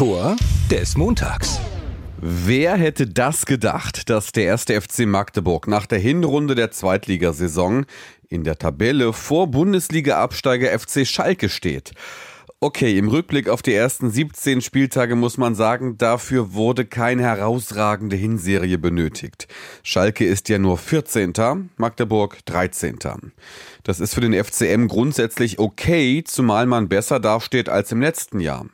Tor des Montags. Wer hätte das gedacht, dass der erste FC Magdeburg nach der Hinrunde der Zweitligasaison in der Tabelle vor Bundesliga-Absteiger FC Schalke steht? Okay, im Rückblick auf die ersten 17 Spieltage muss man sagen, dafür wurde keine herausragende Hinserie benötigt. Schalke ist ja nur 14., Magdeburg 13. Das ist für den FCM grundsätzlich okay, zumal man besser dasteht als im letzten Jahr.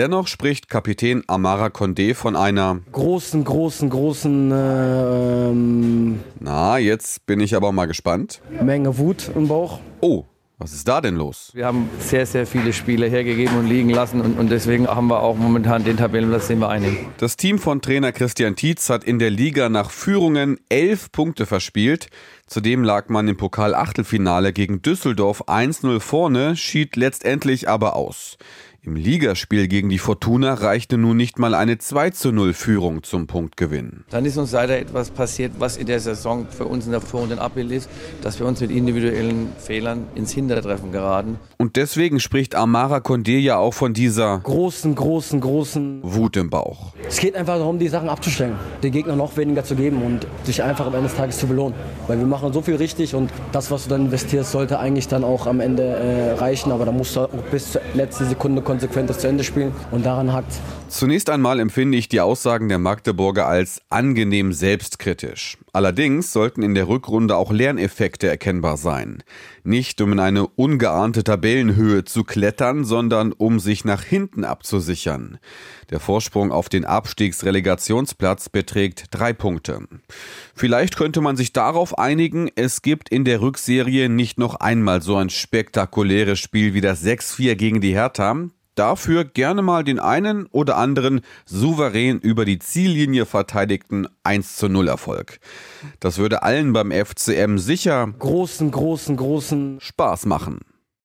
Dennoch spricht Kapitän Amara Condé von einer großen, großen, großen ähm, Na, jetzt bin ich aber mal gespannt. Menge Wut im Bauch. Oh, was ist da denn los? Wir haben sehr, sehr viele Spiele hergegeben und liegen lassen und, und deswegen haben wir auch momentan den Tabellenplatz, den wir einnehmen. Das Team von Trainer Christian Tietz hat in der Liga nach Führungen elf Punkte verspielt. Zudem lag man im Pokal-Achtelfinale gegen Düsseldorf 1-0 vorne, schied letztendlich aber aus. Im Ligaspiel gegen die Fortuna reichte nun nicht mal eine 2 0 Führung zum Punktgewinn. Dann ist uns leider etwas passiert, was in der Saison für uns in der Vor- und Abbild ist, dass wir uns mit individuellen Fehlern ins Hintertreffen geraten. Und deswegen spricht Amara Condé ja auch von dieser großen, großen, großen Wut im Bauch. Es geht einfach darum, die Sachen abzustellen, den Gegner noch weniger zu geben und sich einfach am Ende des Tages zu belohnen. Weil wir machen so viel richtig und das, was du dann investierst, sollte eigentlich dann auch am Ende äh, reichen. Aber da musst du auch bis zur letzten Sekunde konsequent das zu Ende spielen und daran hakt. Zunächst einmal empfinde ich die Aussagen der Magdeburger als angenehm selbstkritisch. Allerdings sollten in der Rückrunde auch Lerneffekte erkennbar sein. Nicht um in eine ungeahnte Tabellenhöhe zu klettern, sondern um sich nach hinten abzusichern. Der Vorsprung auf den Abstiegsrelegationsplatz beträgt drei Punkte. Vielleicht könnte man sich darauf einigen, es gibt in der Rückserie nicht noch einmal so ein spektakuläres Spiel wie das 6-4 gegen die Hertha, dafür gerne mal den einen oder anderen souverän über die Ziellinie verteidigten 1 zu 0 Erfolg. Das würde allen beim FCM sicher großen, großen, großen Spaß machen.